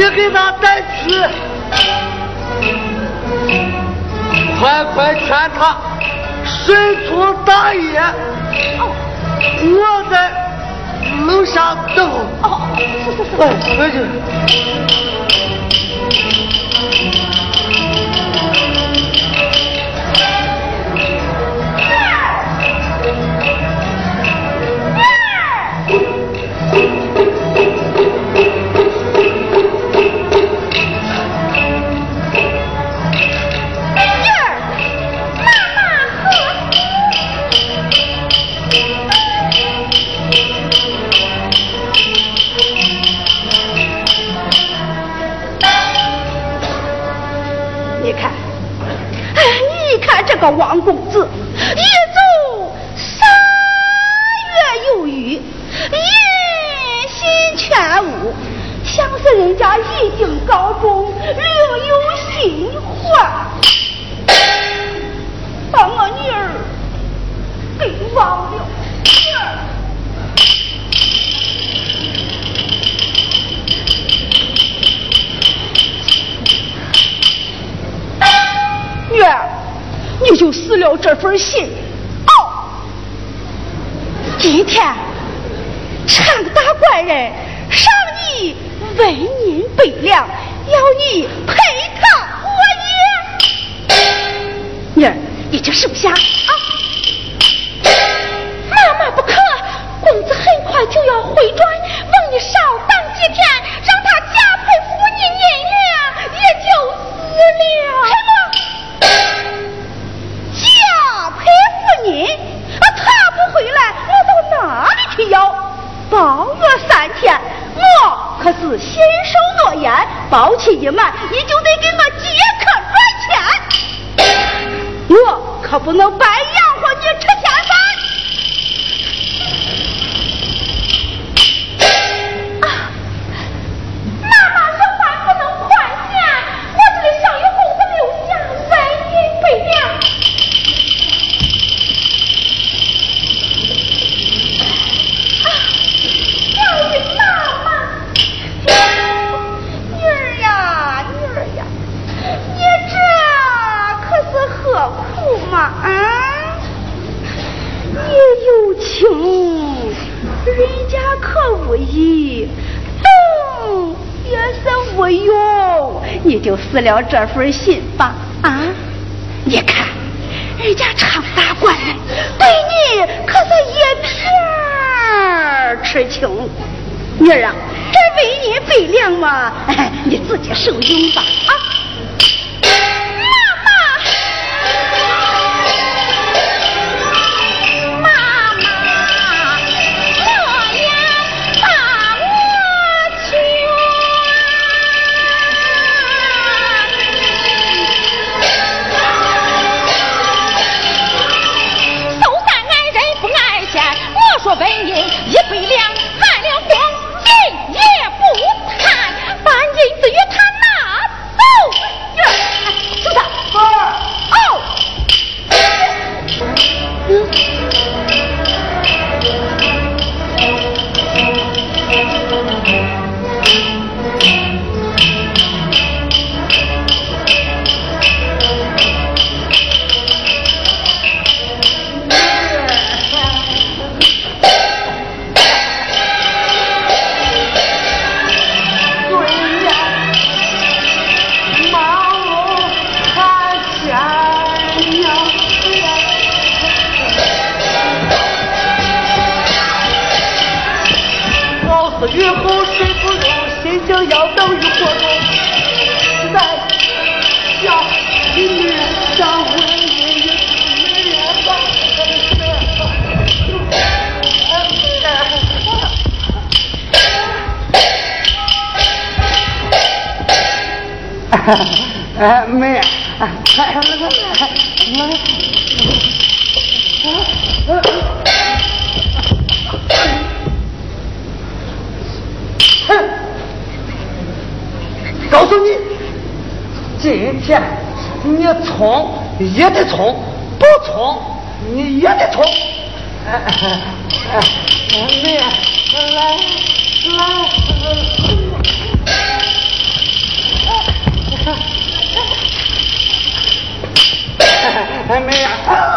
你给他带去，快快劝他顺从大爷，我在楼下等。哦，是是是，哎，去。个王公子了这份心，哦，今天长个大官人赏你万银百两，要你陪他过夜。妮儿，你这手下。包起一满，你就得给我借客赚钱，我可不能白。了这份心吧。啊，你看，人家常大官人对你可是一片痴情。女儿啊，这为你悲凉嘛，你自己受用吧。哎，妹，哎，来来哼，告诉你，今天你冲也得冲，不冲你也得冲。哎哎哎，妹，来来。还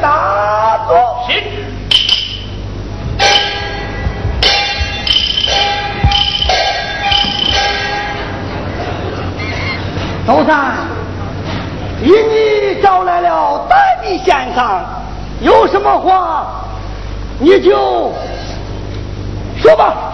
大座，行。周三，因你招来了大地先生，有什么话，你就说吧。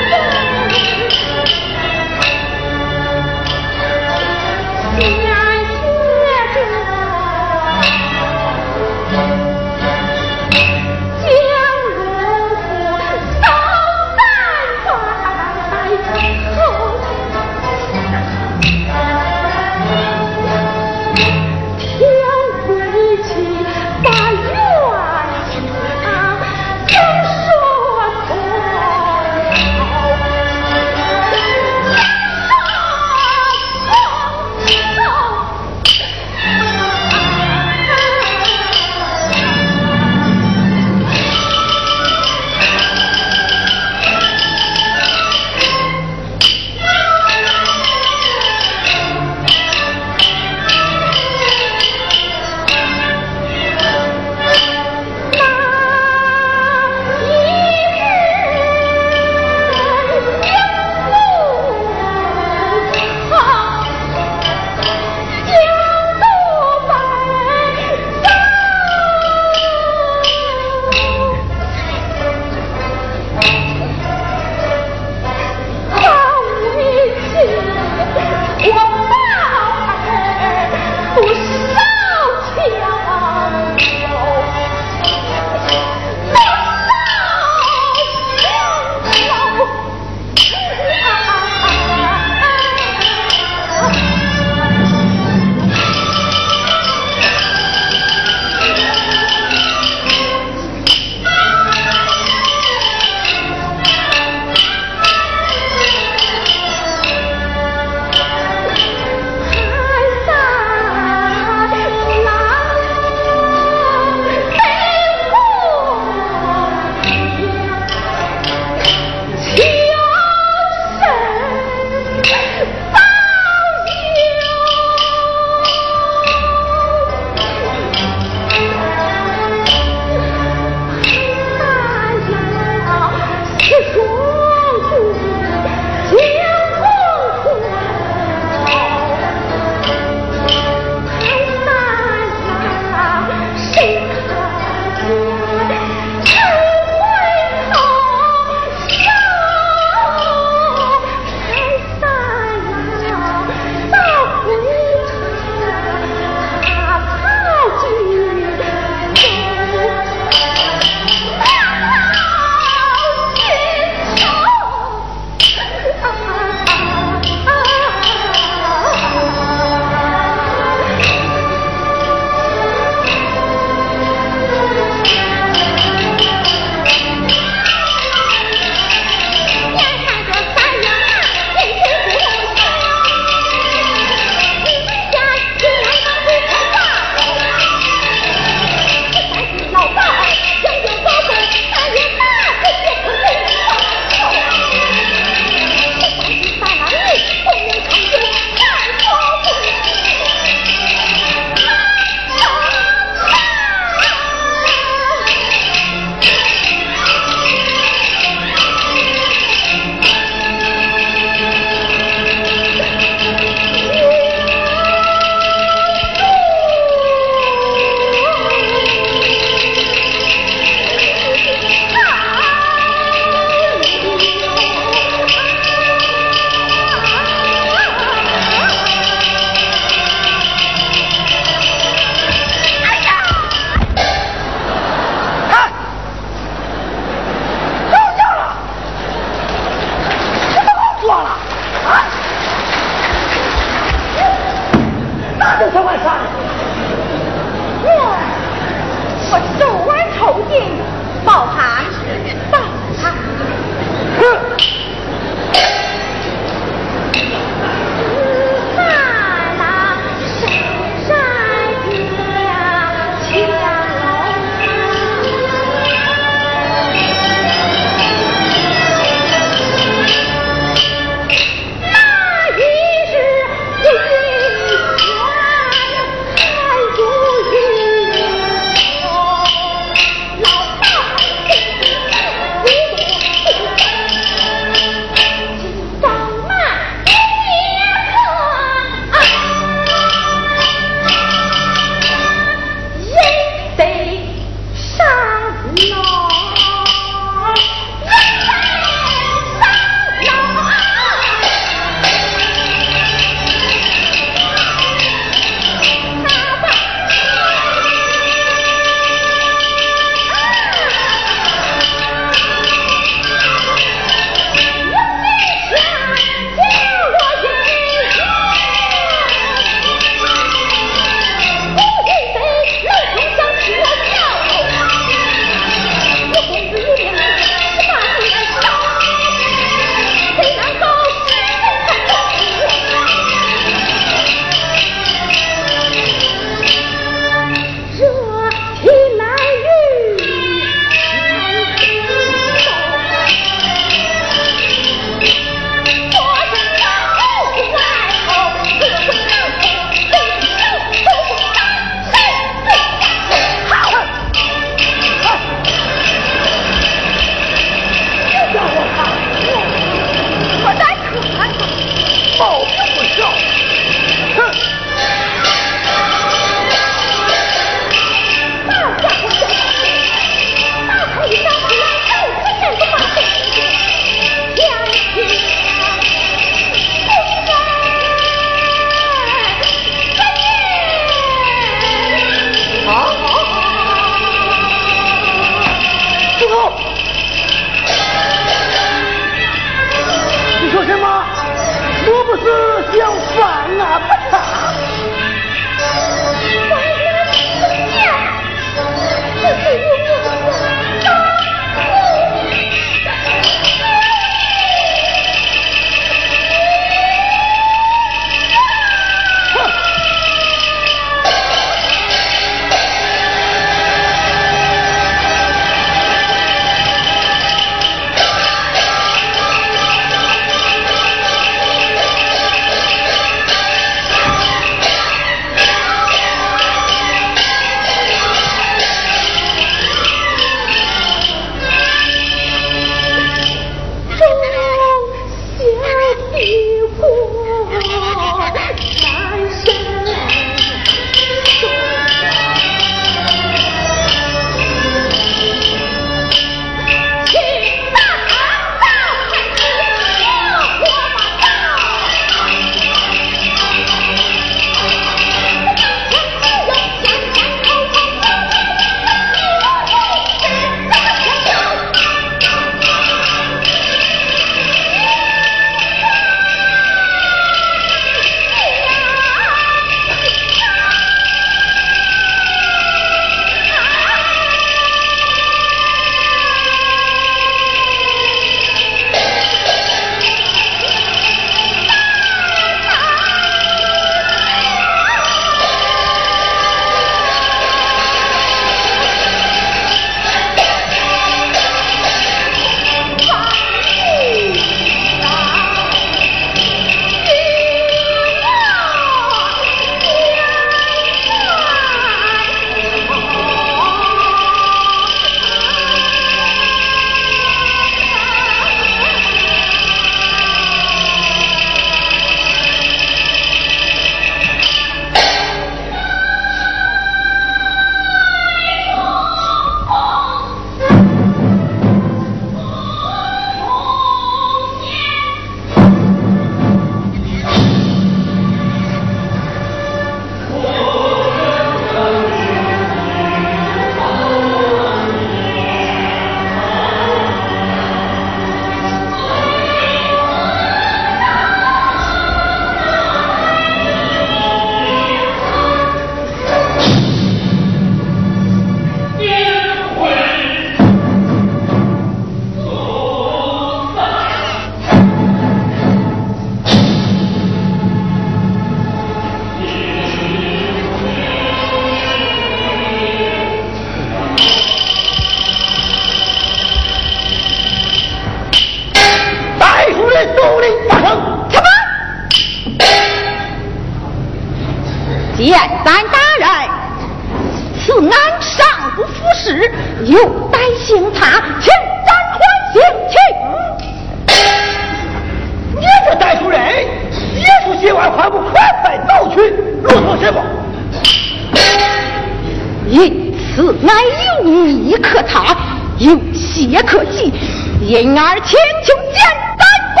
因而千秋见三官。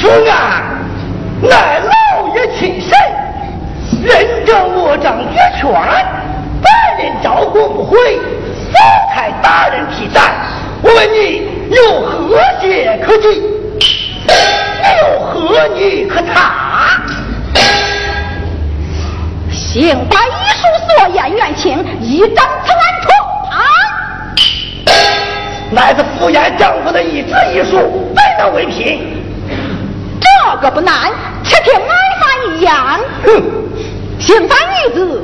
此案乃老爷亲审，人证我证俱全，本人招供不讳，方才大人提斩。我问你，有何解可记？有何你可查？请把遗书所言原情，一张此案重判。乃是敷衍丈夫的一纸遗书，怎能为凭？这个不难，且听案发一样。哼！刑法女子，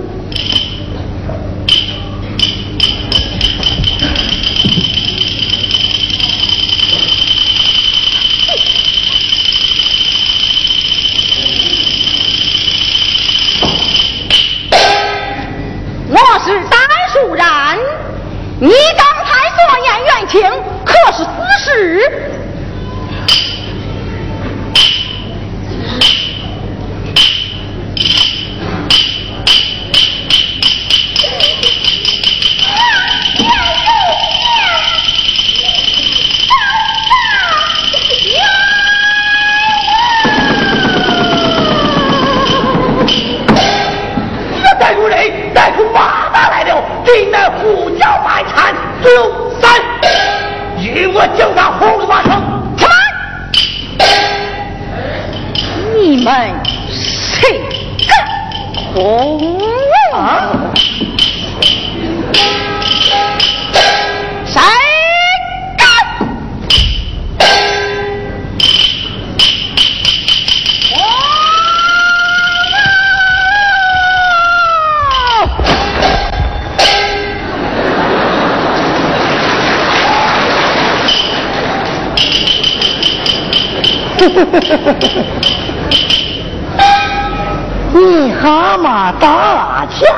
你蛤蟆打枪，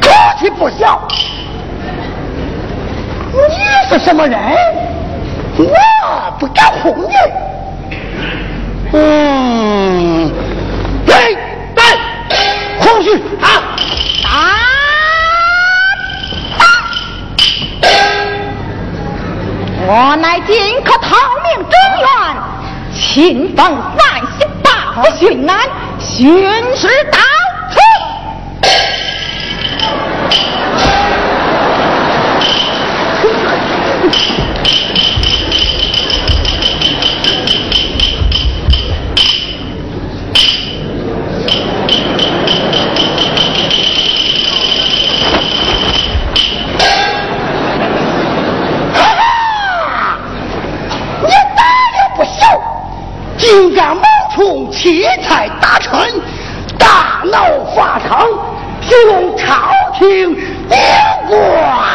口气不小。你是什么人？我不敢哄你。嗯，来来，空虚啊！打！我乃荆轲逃命中原，秦奉三姓八府巡南，巡视竟敢冒充奇才大臣，大闹法场，提弄朝廷兵官，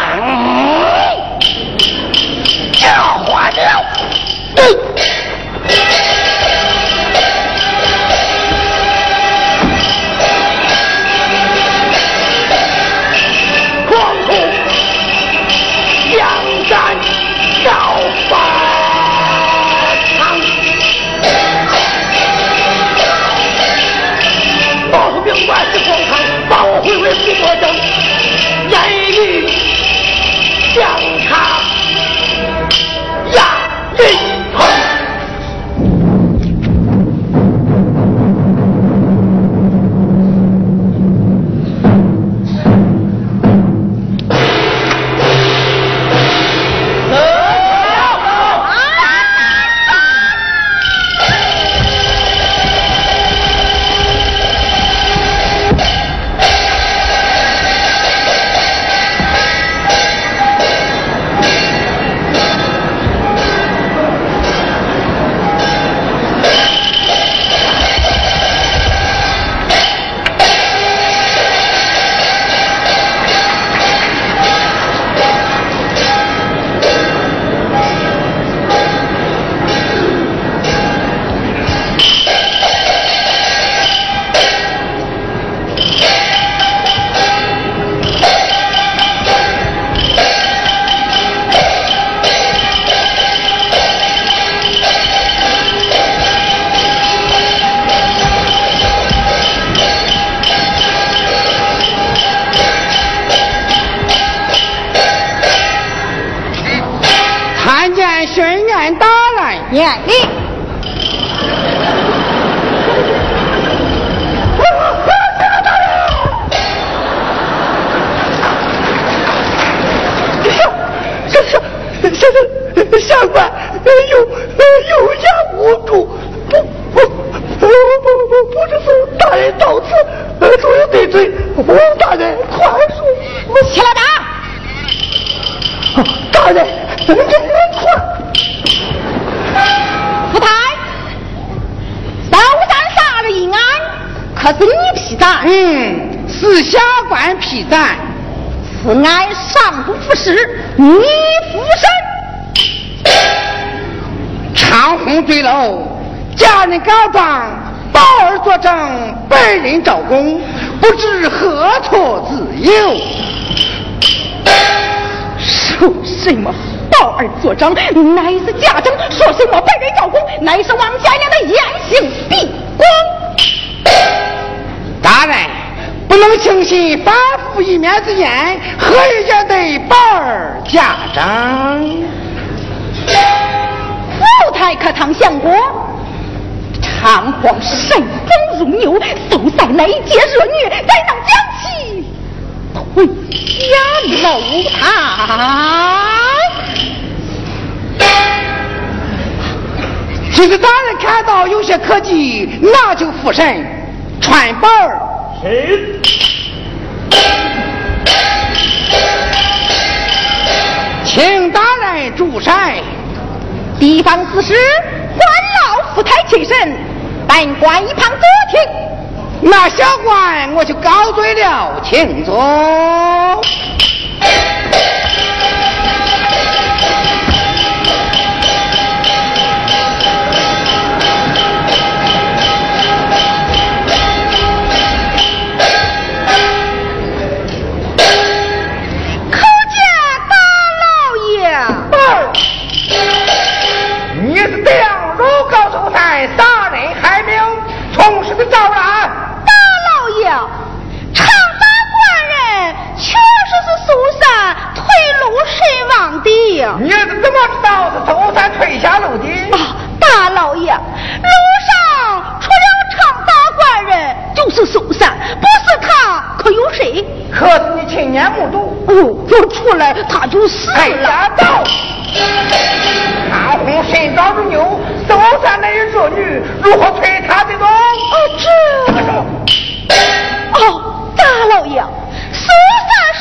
眼何人家那一半家长？富太可唐相国长黄神风如牛走在雷劫热虐再让江西回家楼啊就是大人看到有些科技那就附身传本儿谁请大人主审。地方司事还劳福台请审，本官一旁坐听。那小官我就告罪了，请坐。你是怎么知道是周三推下楼的？啊，大老爷，路上除了常大官人就是苏三，不是他可有谁？可是你亲眼目睹。哦，我出来他就死哎了。呀，走！长虹身高如牛，周三那一弱女，如何推他的动？哦，这。哦，大老爷，苏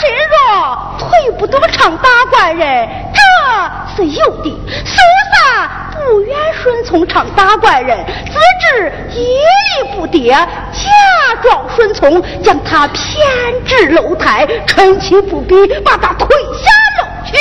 三身弱，推不动常大官人，这是有的。苏三不愿顺从常大官人，自知一力不迭，假装顺从，将他骗至楼台，趁其不备，把他推下楼去。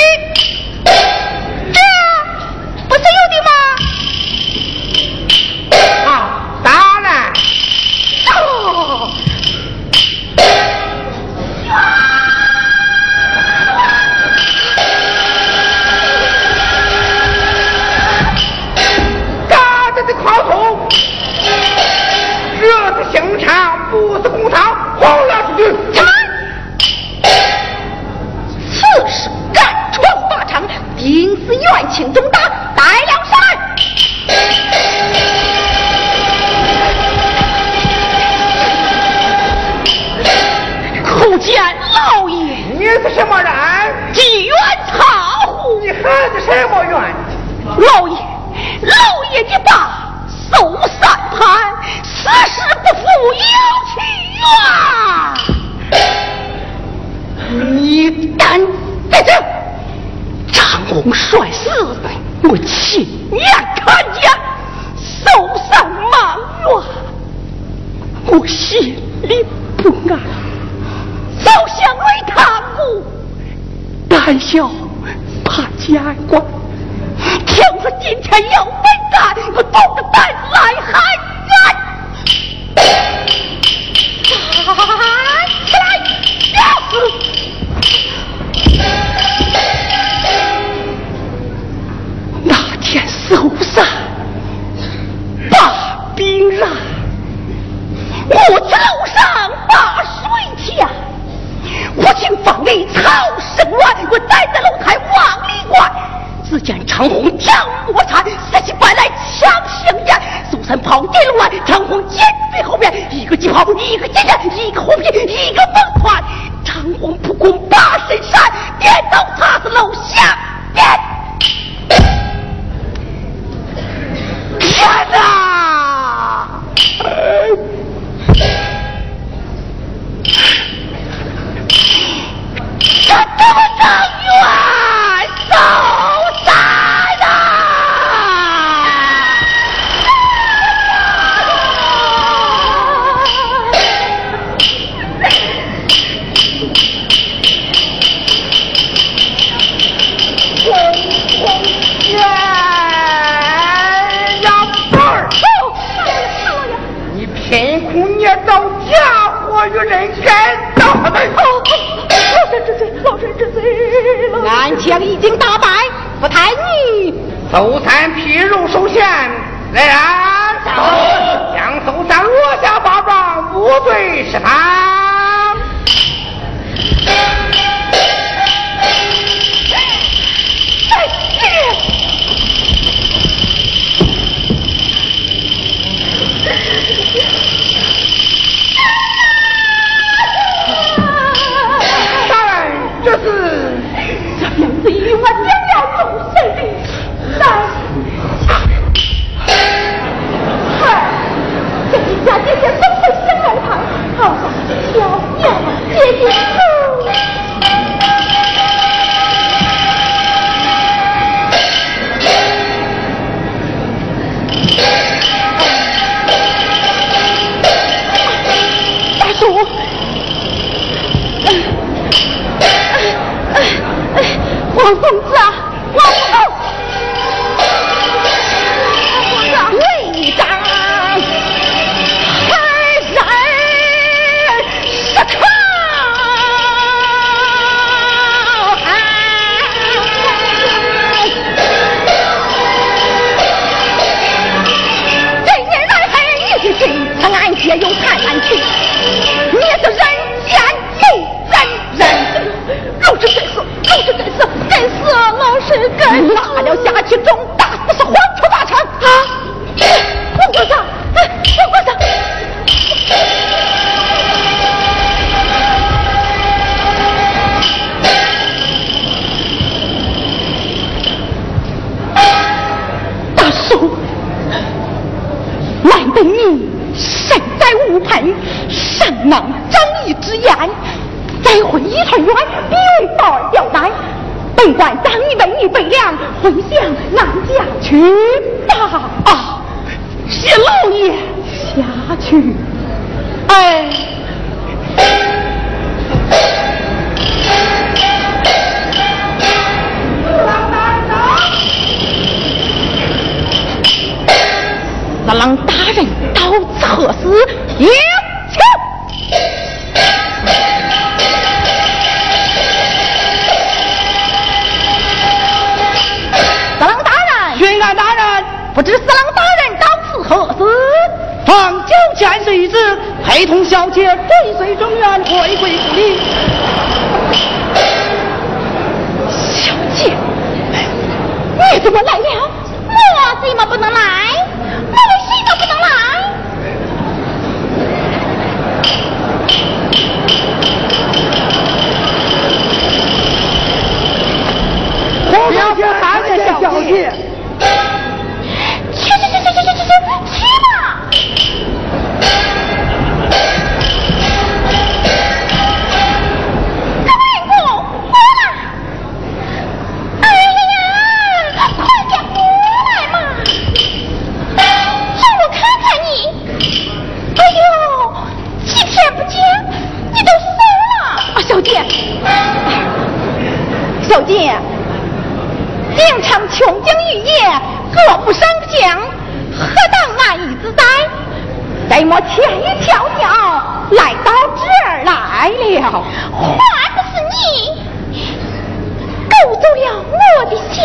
尽管当一杯一杯凉，回乡南家去吧。啊，谢老爷，下去。哎。郎大人到此时，不知桑大人到此何事？奉九千岁子，陪同小姐追随中原，回归故里。小姐，你怎么来了？我怎么不能来？我连谁都不能来？皇上，大人小姐。小姐小姐，京城琼浆玉液，各不相敬，何当安逸自在？怎么千里迢迢来到这儿来了？还不是你勾走了我的心！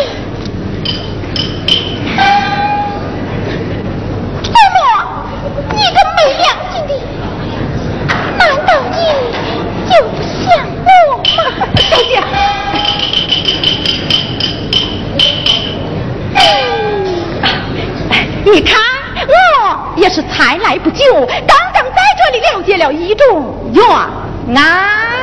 还来不救，刚刚在这里了结了一种愿。啊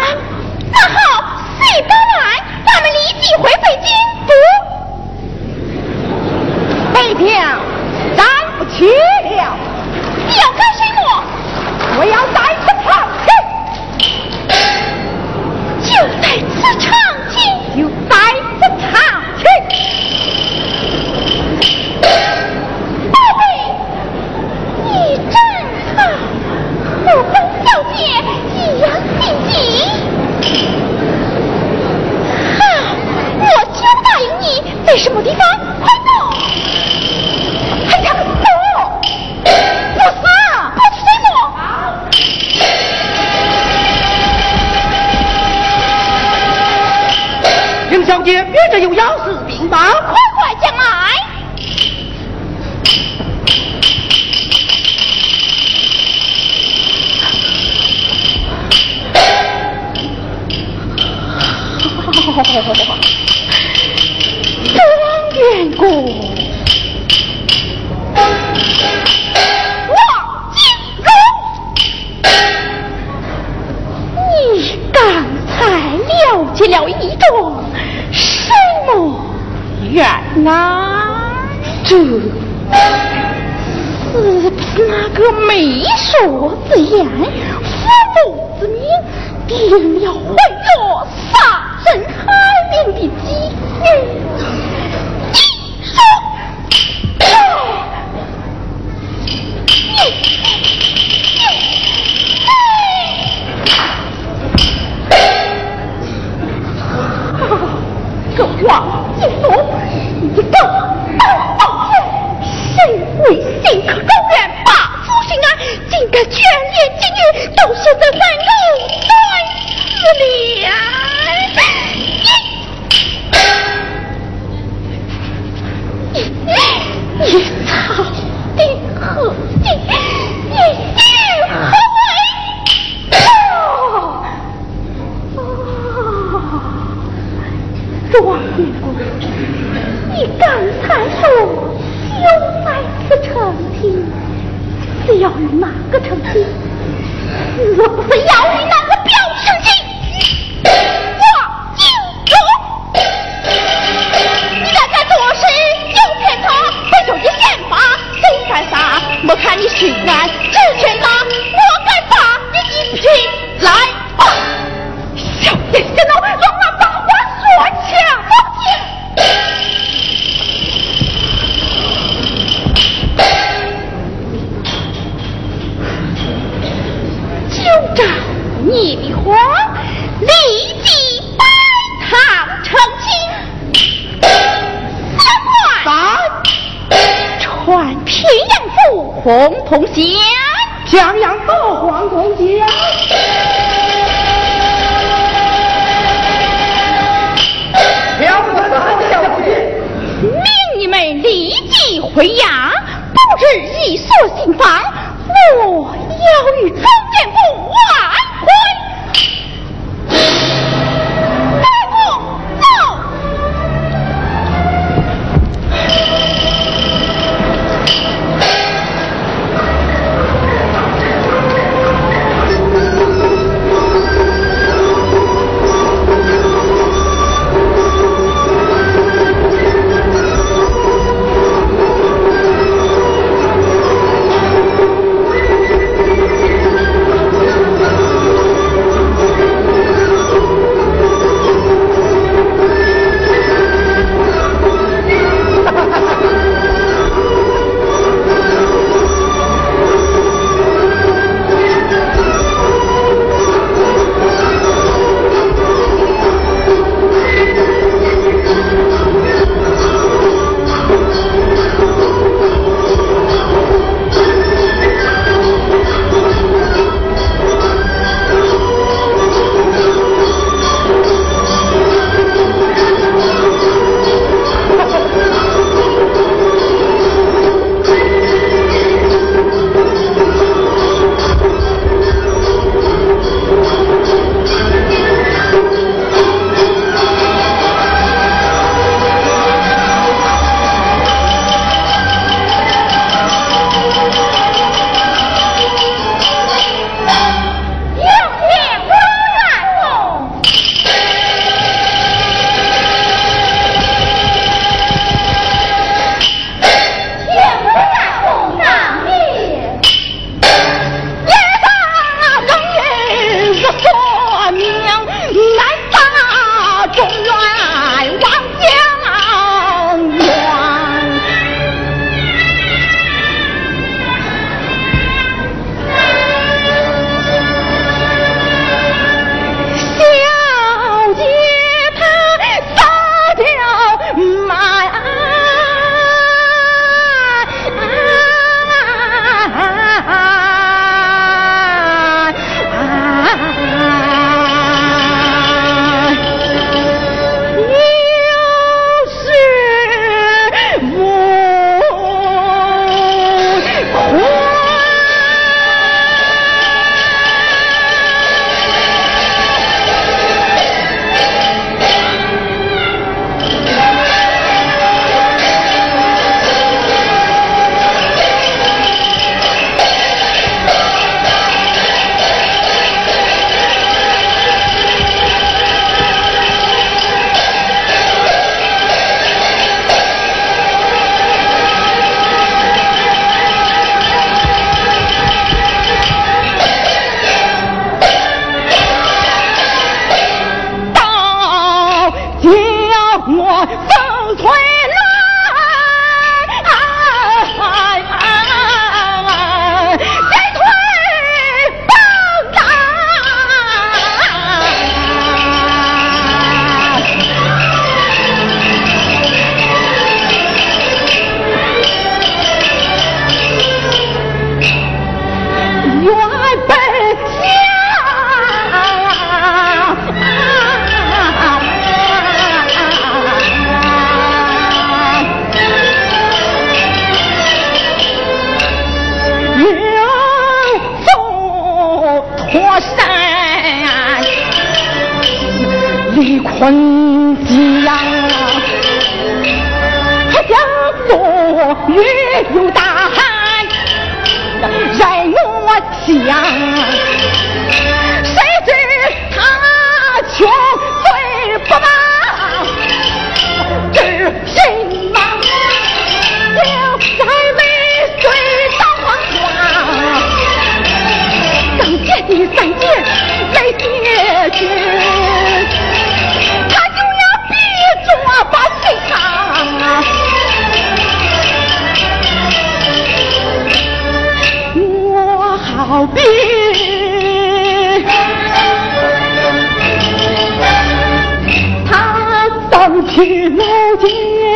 去楼间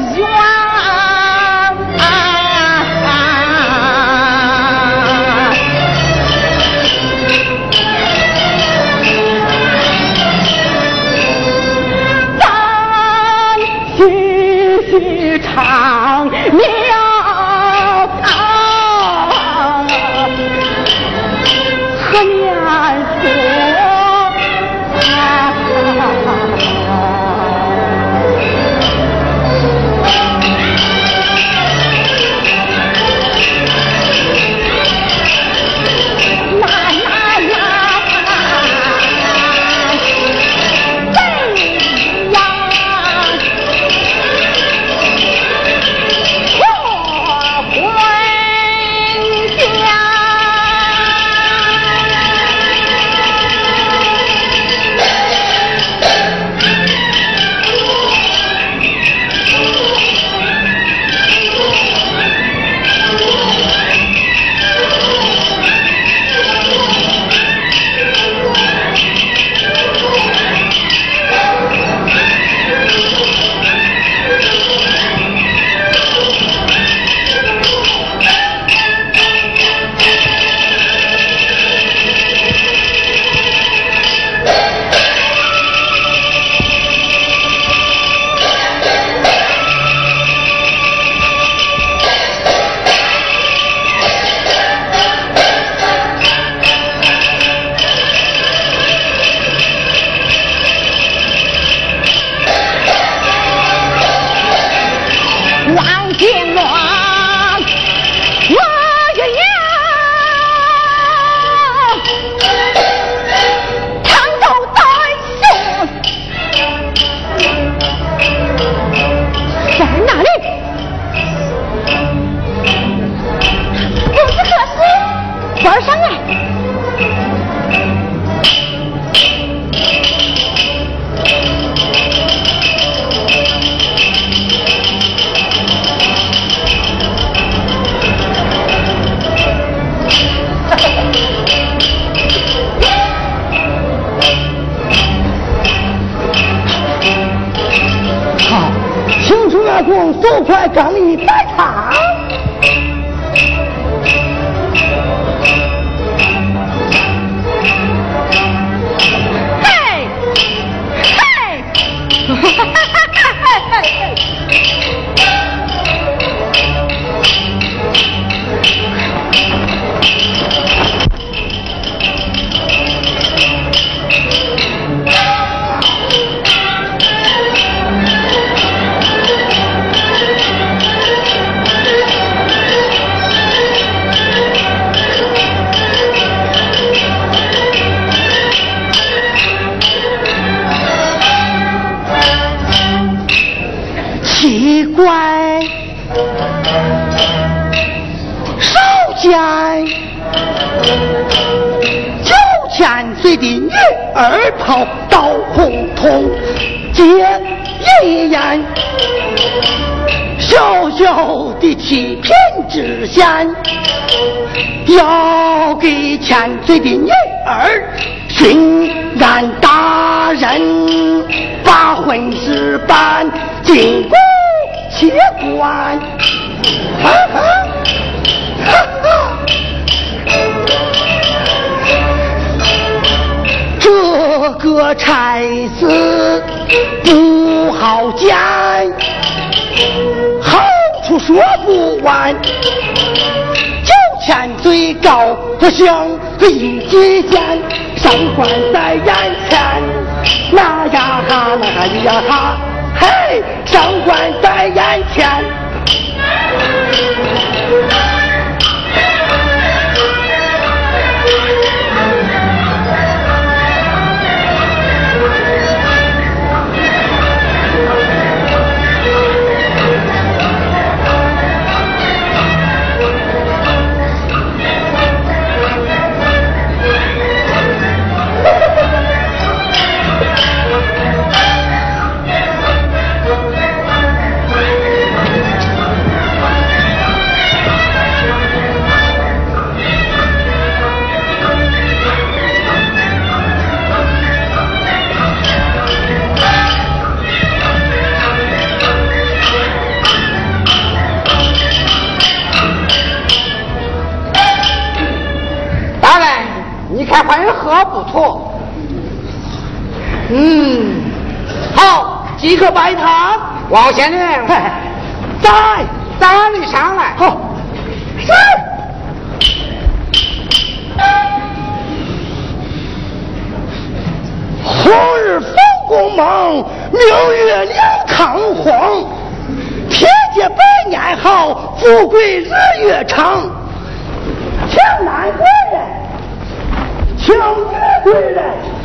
罪万九千最高不想一举见，上官在眼前，那呀哈那呀哈，嘿，上官在眼前。可不错。嗯，好，即刻摆摊。王县令，在咱里上来。好，是。红日风光忙，明月两堂荒。天界百年好，富贵日月长。请南贵人，秋叶归来。